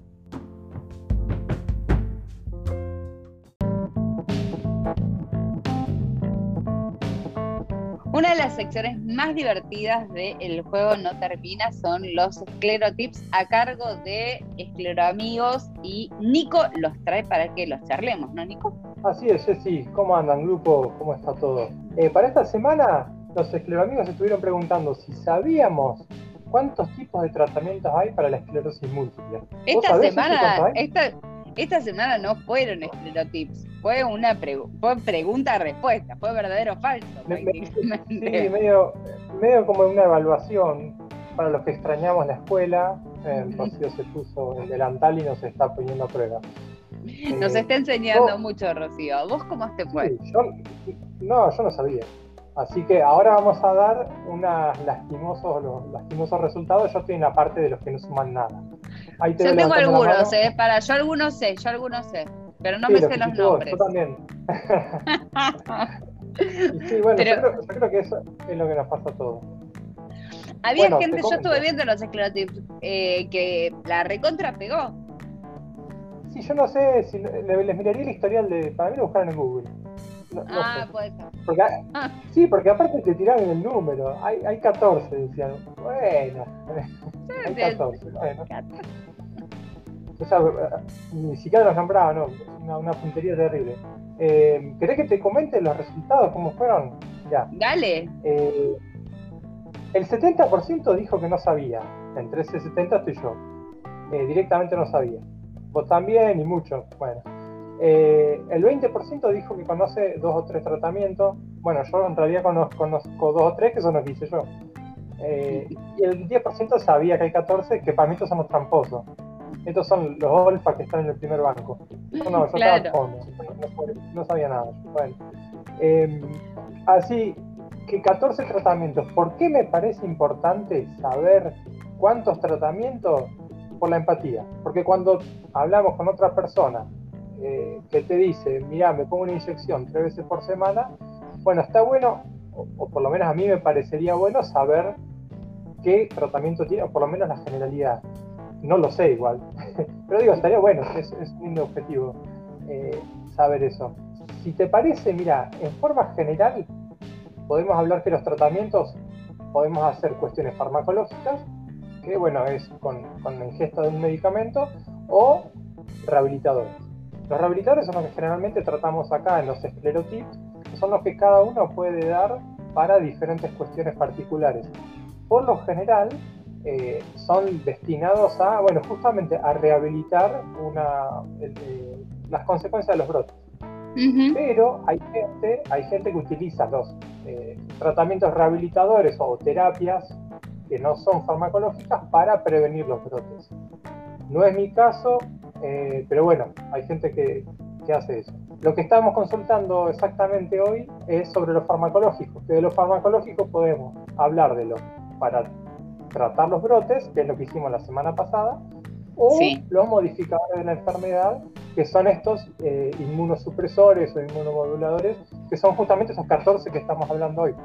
Una de las secciones más divertidas del juego No Termina son los esclerotips a cargo de Escleroamigos y Nico los trae para que los charlemos, ¿no, Nico? Así es, sí. ¿Cómo andan, grupo? ¿Cómo está todo? Eh, para esta semana, los escleroamigos estuvieron preguntando si sabíamos cuántos tipos de tratamientos hay para la esclerosis múltiple. Esta semana, esta, esta semana no fueron esclerotips, fue una pregunta-respuesta, fue verdadero o falso. sí, medio, medio como una evaluación para los que extrañamos la escuela. El Rocío se puso el delantal y nos está poniendo a prueba. Nos está enseñando mucho, Rocío. ¿Vos cómo te fue? yo, no, yo no sabía. Así que ahora vamos a dar unos lastimosos, los lastimosos resultados. Yo estoy en la parte de los que no suman nada. Yo tengo algunos, eh, para, yo algunos sé, yo algunos sé, pero no me sé los nombres. Yo también. sí, bueno, yo, creo, que eso es lo que nos pasa a todos. Había gente, yo estuve viendo los esclerotips, eh, que la recontra pegó. Sí, yo no sé, si les miraría el historial de. Para mí lo buscaron en Google. Ah, puede ser. Ah. Sí, porque aparte te tiraron el número. Hay, hay 14, decían. Bueno, hay 14. Bueno. O sea, ni siquiera los nombraba, no. Una, una puntería terrible. Eh, ¿Querés que te comente los resultados, cómo fueron? Ya. Dale. Eh, el 70% dijo que no sabía. Entre ese 70 estoy yo. Eh, directamente no sabía. Vos también y mucho. Bueno. Eh, el 20% dijo que conoce dos o tres tratamientos. Bueno, yo en realidad conozco, dos o tres que son los que hice yo. Eh, y el 10% sabía que hay 14, que para mí estos son los tramposos. Estos son los olfas que están en el primer banco. No, yo estaba no, sabía nada. Bueno. así, que 14 tratamientos. ¿Por qué me parece importante saber cuántos tratamientos? Por la empatía. Porque cuando hablamos con otra persona eh, que te dice, mira, me pongo una inyección tres veces por semana, bueno, está bueno, o, por lo menos a mí me parecería bueno saber qué tratamiento tiene, o por lo menos la generalidad. No lo sé igual, pero digo, estaría bueno, es, un lindo objetivo eh, saber eso. Si te parece, mira, en forma general, podemos hablar que los tratamientos podemos hacer cuestiones farmacológicas, que bueno, es con, la ingesta de un medicamento, o rehabilitadores. Los rehabilitadores son los que generalmente tratamos acá en los esclerotips, son los que cada uno puede dar para diferentes cuestiones particulares. Por lo general, eh, son destinados a, bueno, justamente a rehabilitar una, eh, las consecuencias de los brotes. Pero hay gente, hay gente que utiliza los eh, tratamientos rehabilitadores o terapias que no son farmacológicas para prevenir los brotes. No es mi caso, eh, pero bueno, hay gente que, que, hace eso. Lo que estamos consultando exactamente hoy es sobre los farmacológicos, que de los farmacológicos podemos hablar de los para tratar los brotes, que es lo que hicimos la semana pasada, o los modificadores de la enfermedad, que son estos eh, inmunosupresores o inmunomoduladores, que son justamente esos 14 que estamos hablando hoy.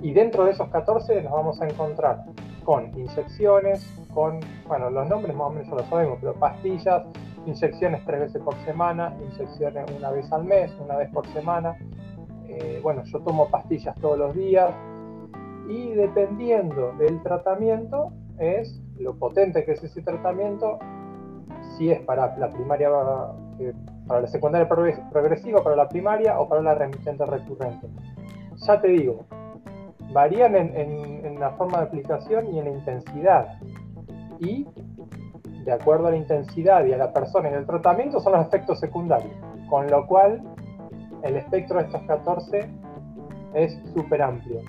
Y dentro de esos 14 nos vamos a encontrar con inyecciones, con, bueno, los nombres más o menos ya lo sabemos, pero pastillas, inyecciones tres veces por semana, inyecciones una vez al mes, una vez por semana. Eh, bueno, yo tomo pastillas todos los días y dependiendo del tratamiento es lo potente que es ese tratamiento, si es para la primaria, eh, para la secundaria progresiva, para la primaria o para la remitente recurrente. Ya te digo, varían en, la forma de aplicación y en la intensidad. Y de acuerdo a la intensidad y a la persona y el tratamiento son los efectos secundarios. Con lo cual, el espectro de estos 14 es súper amplio.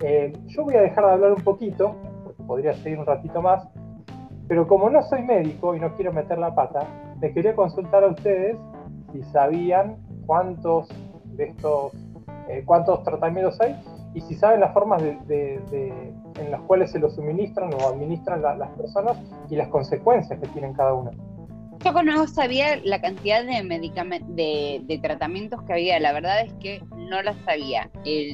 Eh, yo voy a dejar de hablar un poquito, porque podría seguir un ratito más, pero como no soy médico y no quiero meter la pata, me quería consultar a ustedes si sabían cuántos de estos, eh, cuántos tratamientos hay y si saben las formas de, en las cuales se los suministran o administran las personas y las consecuencias que tienen cada uno. Yo no sabía la cantidad de medicamentos, de, tratamientos que había. La verdad es que no las sabía.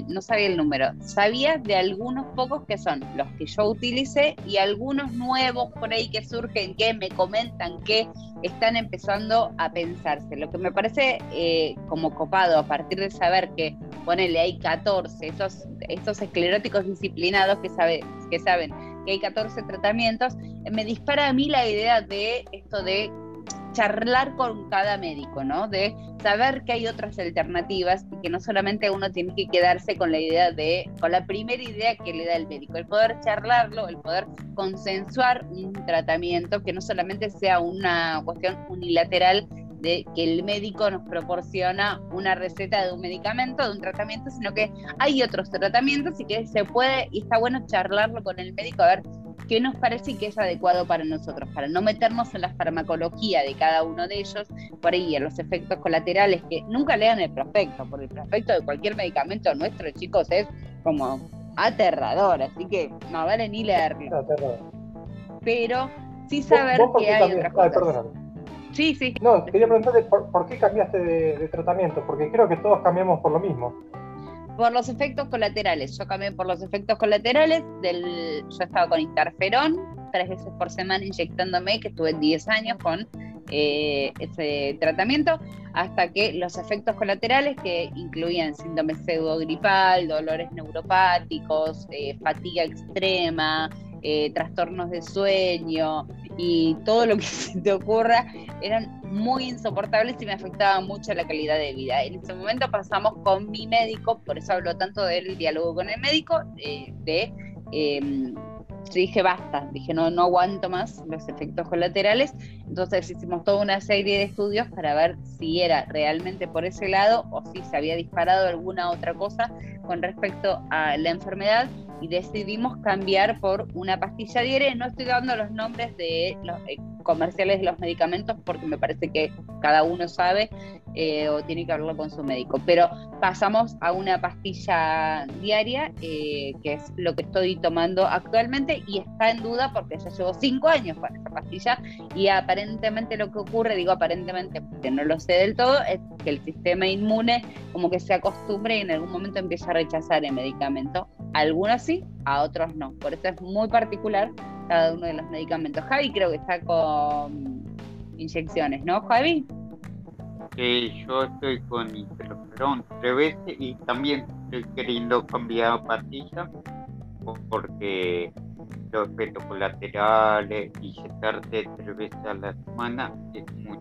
no sabía el número. Sabía de algunos pocos que son los que yo utilicé y algunos nuevos por ahí que surgen, que me comentan que están empezando a pensarse. Lo que me parece eh, como copado a partir de saber que, ponele, hay 14, esos, estos escleróticos disciplinados que, sabe, que saben que hay 14 tratamientos, me dispara a mí la idea de esto de charlar con cada médico, ¿no? De saber que hay otras alternativas y que no solamente uno tiene que quedarse con la idea de, con la primera idea que le da el médico, el poder charlarlo, el poder consensuar un tratamiento que no solamente sea una cuestión unilateral de que el médico nos proporciona una receta de un medicamento, de un tratamiento, sino que hay otros tratamientos y que se puede, y está bueno charlarlo con el médico a ver qué nos parece que es adecuado para nosotros, para no meternos en la farmacología de cada uno de ellos, por ahí en los efectos colaterales, que nunca lean el prospecto, porque el prospecto de cualquier medicamento nuestro, chicos, es como aterrador, así que no vale ni leerlo. Pero sí saber que hay otras cosas. sí, sí. No, quería preguntarte por, qué cambiaste de, tratamiento, porque creo que todos cambiamos por lo mismo. Por los efectos colaterales. Yo cambié por los efectos colaterales. Del, yo estaba con interferón tres veces por semana inyectándome, que estuve 10 años con eh, ese tratamiento, hasta que los efectos colaterales, que incluían síndrome pseudogripal, dolores neuropáticos, eh, fatiga extrema, eh, trastornos de sueño y todo lo que se te ocurra, eran muy insoportables y me afectaban mucho la calidad de vida. En ese momento pasamos con mi médico, por eso hablo tanto del diálogo con el médico, de em, dije basta, dije no, no aguanto más los efectos colaterales. Entonces hicimos toda una serie de estudios para ver si era realmente por ese lado o si se había disparado alguna otra cosa con respecto a la enfermedad y decidimos cambiar por una pastilla diaria. No estoy dando los nombres de los eh, comerciales de los medicamentos porque me parece que cada uno sabe eh, o tiene que hablarlo con su médico. Pero pasamos a una pastilla diaria, eh, que es lo que estoy tomando actualmente y está en duda porque ya llevo cinco años con esa pastilla y aparentemente lo que ocurre, digo aparentemente porque no lo sé del todo, es que el sistema inmune como que se acostumbre y en algún momento empieza a rechazar el medicamento. Algunos sí, a otros no. Por eso es muy particular cada uno de los medicamentos. Javi creo que está con inyecciones, ¿no, Javi? Yo estoy con interferón tres veces y también estoy queriendo cambiar pastilla porque los efectos colaterales y inyectarte tres veces a la semana es mucho.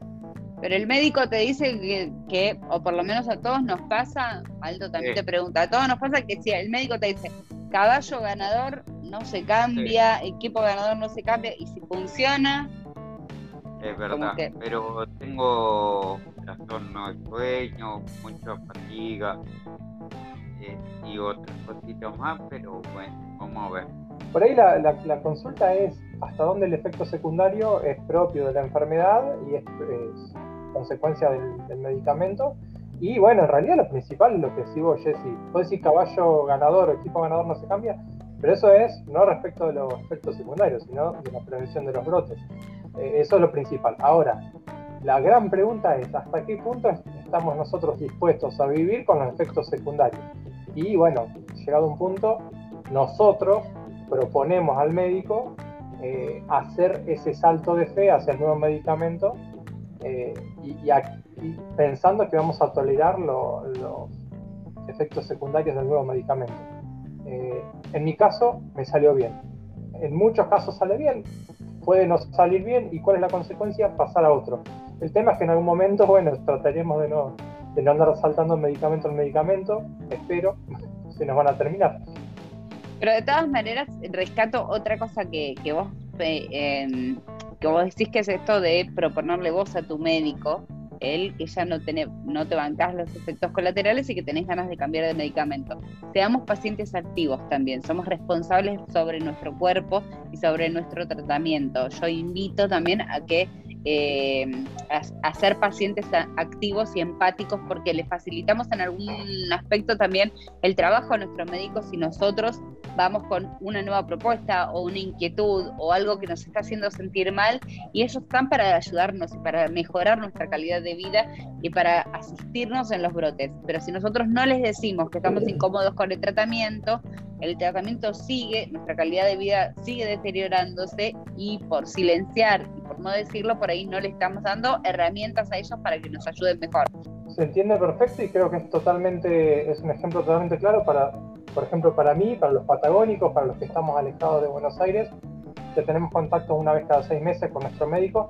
Pero el médico te dice que, o por lo menos a todos nos pasa, Alto también te pregunta, a todos nos pasa que si el médico te dice, caballo ganador no se cambia, equipo ganador no se cambia, y si funciona, es verdad, pero tengo trastorno de sueño, mucha fatiga eh, y otras cositas más, pero bueno, vamos a ver. Por ahí la, la, consulta es hasta dónde el efecto secundario es propio de la enfermedad y es, consecuencia del, medicamento. Y bueno, en realidad lo principal, lo que sigo Jesse, puedo decir caballo ganador o equipo ganador no se cambia, pero eso es no respecto de los efectos secundarios, sino de la prevención de los brotes. Eh, eso es lo principal. Ahora, la gran pregunta es, ¿hasta qué punto estamos nosotros dispuestos a vivir con los efectos secundarios? Y bueno, llegado un punto, nosotros proponemos al médico eh, hacer ese salto de fe hacia el nuevo medicamento eh, y, pensando que vamos a tolerar los efectos secundarios del nuevo medicamento. en mi caso, me salió bien. En muchos casos sale bien, puede no salir bien y cuál es la consecuencia, pasar a otro. El tema es que en algún momento, bueno, trataremos de no, de no andar saltando medicamento en medicamento, espero, se nos van a terminar. Pero de todas maneras, rescato otra cosa que, que vos, eh, em, que vos decís que es esto de proponerle voz a tu médico, él que ya no, tiene, no te bancas los efectos colaterales y que tenés ganas de cambiar de medicamento. Seamos pacientes activos también, somos responsables sobre nuestro cuerpo y sobre nuestro tratamiento. Yo invito también a que eh, a, ser pacientes activos y empáticos porque le facilitamos en algún aspecto también el trabajo a nuestros médicos si nosotros vamos con una nueva propuesta o una inquietud o algo que nos está haciendo sentir mal y ellos están para ayudarnos y para mejorar nuestra calidad de vida y para asistirnos en los brotes. Pero si nosotros no les decimos que estamos incómodos con el tratamiento, el tratamiento sigue, nuestra calidad de vida sigue deteriorándose y por silenciar por no decirlo, por ahí no le estamos dando herramientas a ellos para que nos ayuden mejor. Se entiende perfecto y creo que es totalmente, es un ejemplo totalmente claro para, por ejemplo, para mí, para los patagónicos, para los que estamos alejados de Buenos Aires, que tenemos contacto una vez cada seis meses con nuestro médico,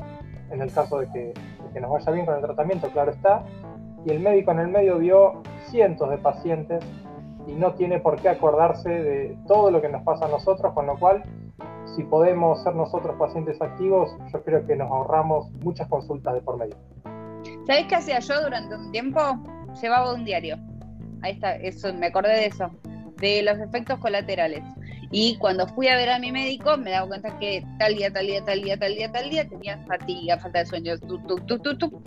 en el caso de que, de que nos vaya bien con el tratamiento, claro está, y el médico en el medio vio cientos de pacientes y no tiene por qué acordarse de todo lo que nos pasa a nosotros, con lo cual, si podemos ser nosotros pacientes activos, yo creo que nos ahorramos muchas consultas de por medio. ¿Sabés qué hacía yo durante un tiempo? Llevaba un diario. Ahí está, eso, me acordé de eso, de los efectos colaterales. Y cuando fui a ver a mi médico, me daba cuenta que tal día, tal día, tal día, tal día, tal día, tenía fatiga, falta de sueño,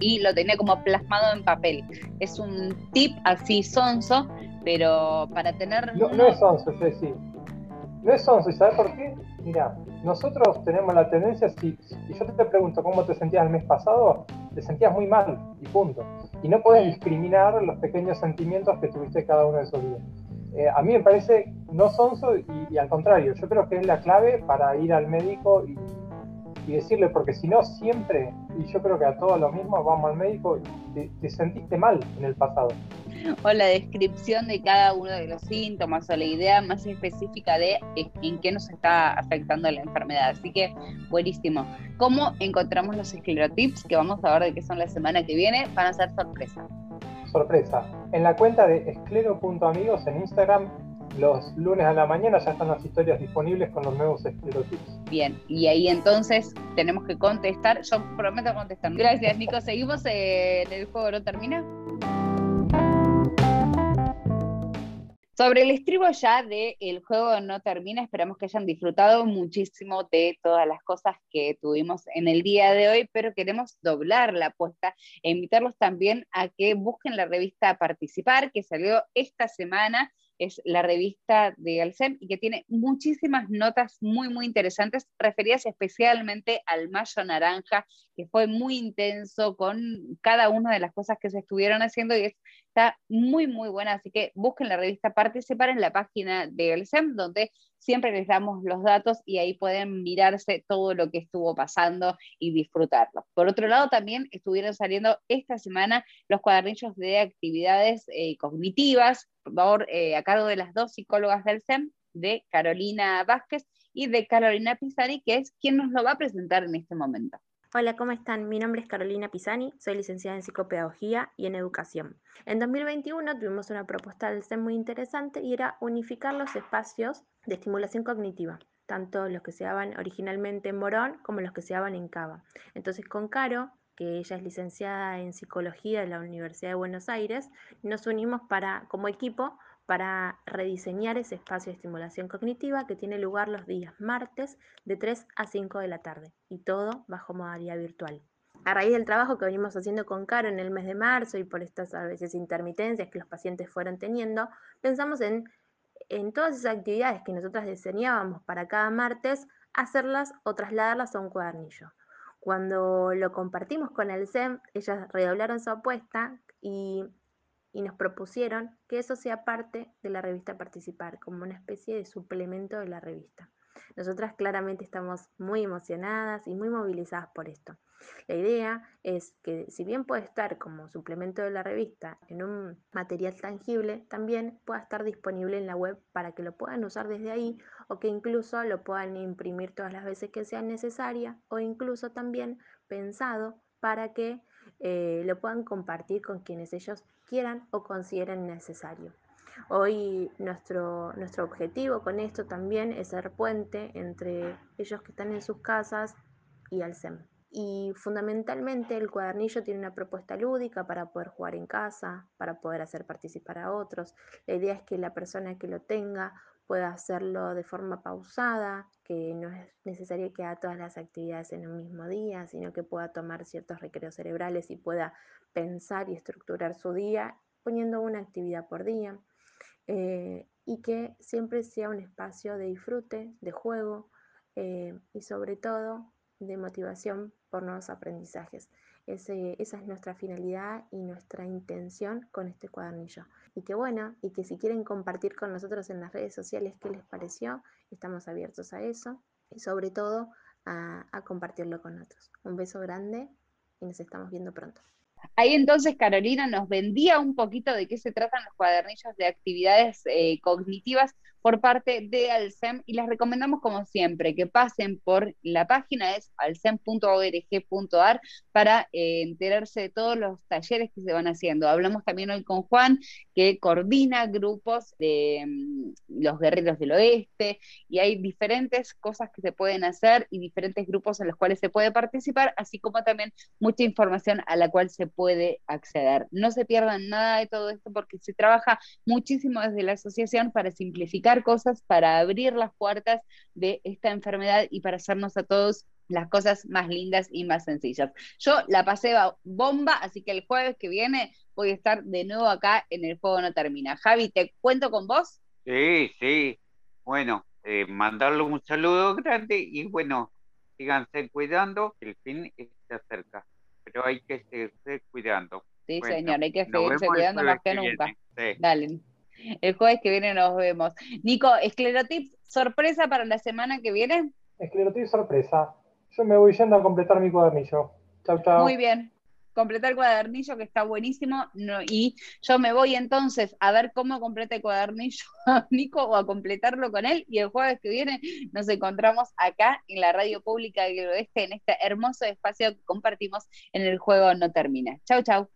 y lo tenía como plasmado en papel. Es un tip así sonso, pero para tener... No, no es sonso, sí. No es sonso, ¿y sabes por qué? Mira, nosotros tenemos la tendencia, si, si yo te pregunto cómo te sentías el mes pasado, te sentías muy mal, y punto. Y no puedes discriminar los pequeños sentimientos que tuviste cada uno de esos días. Eh, a mí me parece no sonso y, al contrario, yo creo que es la clave para ir al médico y, decirle, porque si no, siempre, y yo creo que a todos lo mismo, vamos al médico y te, sentiste mal en el pasado. O la descripción de cada uno de los síntomas o la idea más específica de en qué nos está afectando la enfermedad. Así que buenísimo. ¿Cómo encontramos los esclerotips que vamos a ver de qué son la semana que viene? Van a ser sorpresa sorpresa. En la cuenta de esclero.amigos en Instagram, los lunes a la mañana ya están las historias disponibles con los nuevos esclerotips. Bien, y ahí entonces tenemos que contestar. Yo prometo contestar. Gracias, Nico. ¿Seguimos en el juego no termina? Sobre el estribo ya de El juego no termina, esperamos que hayan disfrutado muchísimo de todas las cosas que tuvimos en el día de hoy, pero queremos doblar la apuesta e invitarlos también a que busquen la revista Participar, que salió esta semana es la revista de Alcem y que tiene muchísimas notas muy, muy interesantes referidas especialmente al Mayo Naranja, que fue muy intenso con cada una de las cosas que se estuvieron haciendo y está muy, muy buena. Así que busquen la revista Participar en la página de Alcem, donde siempre les damos los datos y ahí pueden mirarse todo lo que estuvo pasando y disfrutarlo. Por otro lado, también estuvieron saliendo esta semana los cuadernillos de actividades eh, cognitivas por, eh, a cargo de las dos psicólogas del SEM, de Carolina Vázquez y de Carolina Pisani, que es quien nos lo va a presentar en este momento. Hola, ¿cómo están? Mi nombre es Carolina Pisani, soy licenciada en psicopedagogía y en educación. En 2021 tuvimos una propuesta del SEM muy interesante y era unificar los espacios de estimulación cognitiva, tanto los que se daban originalmente en Morón como los que se daban en Cava. Entonces con Caro, que ella es licenciada en psicología de la Universidad de Buenos Aires, nos unimos para, como equipo para rediseñar ese espacio de estimulación cognitiva que tiene lugar los días martes de 3 a 5 de la tarde y todo bajo modalidad virtual. A raíz del trabajo que venimos haciendo con Caro en el mes de marzo y por estas a veces intermitencias que los pacientes fueron teniendo, pensamos en, todas esas actividades que nosotras diseñábamos para cada martes, hacerlas o trasladarlas a un cuadernillo. Cuando lo compartimos con el SEM, ellas redoblaron su apuesta y y nos propusieron que eso sea parte de la revista Participar, como una especie de suplemento de la revista. Nosotras claramente estamos muy emocionadas y muy movilizadas por esto. La idea es que si bien puede estar como suplemento de la revista en un material tangible, también pueda estar disponible en la web para que lo puedan usar desde ahí o que incluso lo puedan imprimir todas las veces que sea necesaria o incluso también pensado para que eh, lo puedan compartir con quienes ellos quieran o consideren necesario. Hoy nuestro, nuestro objetivo con esto también es ser puente entre ellos que están en sus casas y al SEM. Y fundamentalmente el cuadernillo tiene una propuesta lúdica para poder jugar en casa, para poder hacer participar a otros. La idea es que la persona que lo tenga pueda hacerlo de forma pausada, que no es necesario que haga todas las actividades en un mismo día, sino que pueda tomar ciertos recreos cerebrales y pueda pensar y estructurar su día poniendo una actividad por día. Eh, y que siempre sea un espacio de disfrute, de juego eh, y sobre todo de motivación por nuevos aprendizajes. esa es nuestra finalidad y nuestra intención con este cuadernillo. Y que bueno, y que si quieren compartir con nosotros en las redes sociales qué les pareció, estamos abiertos a eso y sobre todo a, compartirlo con otros. Un beso grande y nos estamos viendo pronto. Ahí entonces Carolina nos vendía un poquito de qué se tratan los cuadernillos de actividades eh, cognitivas por parte de Alcem y les recomendamos como siempre que pasen por la página es alcem.org.ar para eh, enterarse de todos los talleres que se van haciendo. Hablamos también hoy con Juan que coordina grupos de mm, los guerreros del oeste y hay diferentes cosas que se pueden hacer y diferentes grupos en los cuales se puede participar, así como también mucha información a la cual se puede acceder. No se pierdan nada de todo esto porque se trabaja muchísimo desde la asociación para simplificar cosas para abrir las puertas de esta enfermedad y para hacernos a todos las cosas más lindas y más sencillas. Yo la pasé bomba, así que el jueves que viene voy a estar de nuevo acá en El Juego No Termina. Javi, ¿te cuento con vos? Sí, sí. Bueno, eh, mandarle un saludo grande y bueno, síganse cuidando, el fin está cerca, pero hay que seguirse cuidando. Sí, señor, hay que seguirse cuidando más que nunca. Dale. El jueves que viene nos vemos. Nico, esclerotip sorpresa para la semana que viene. Esclerotip sorpresa. Yo me voy yendo a completar mi cuadernillo. Chau, chau. Muy bien. Completar el cuadernillo que está buenísimo. y yo me voy entonces a ver cómo completa el cuadernillo a Nico o a completarlo con él. Y el jueves que viene nos encontramos acá en la radio pública del oeste, en este hermoso espacio que compartimos en el juego No Termina. Chau, chau.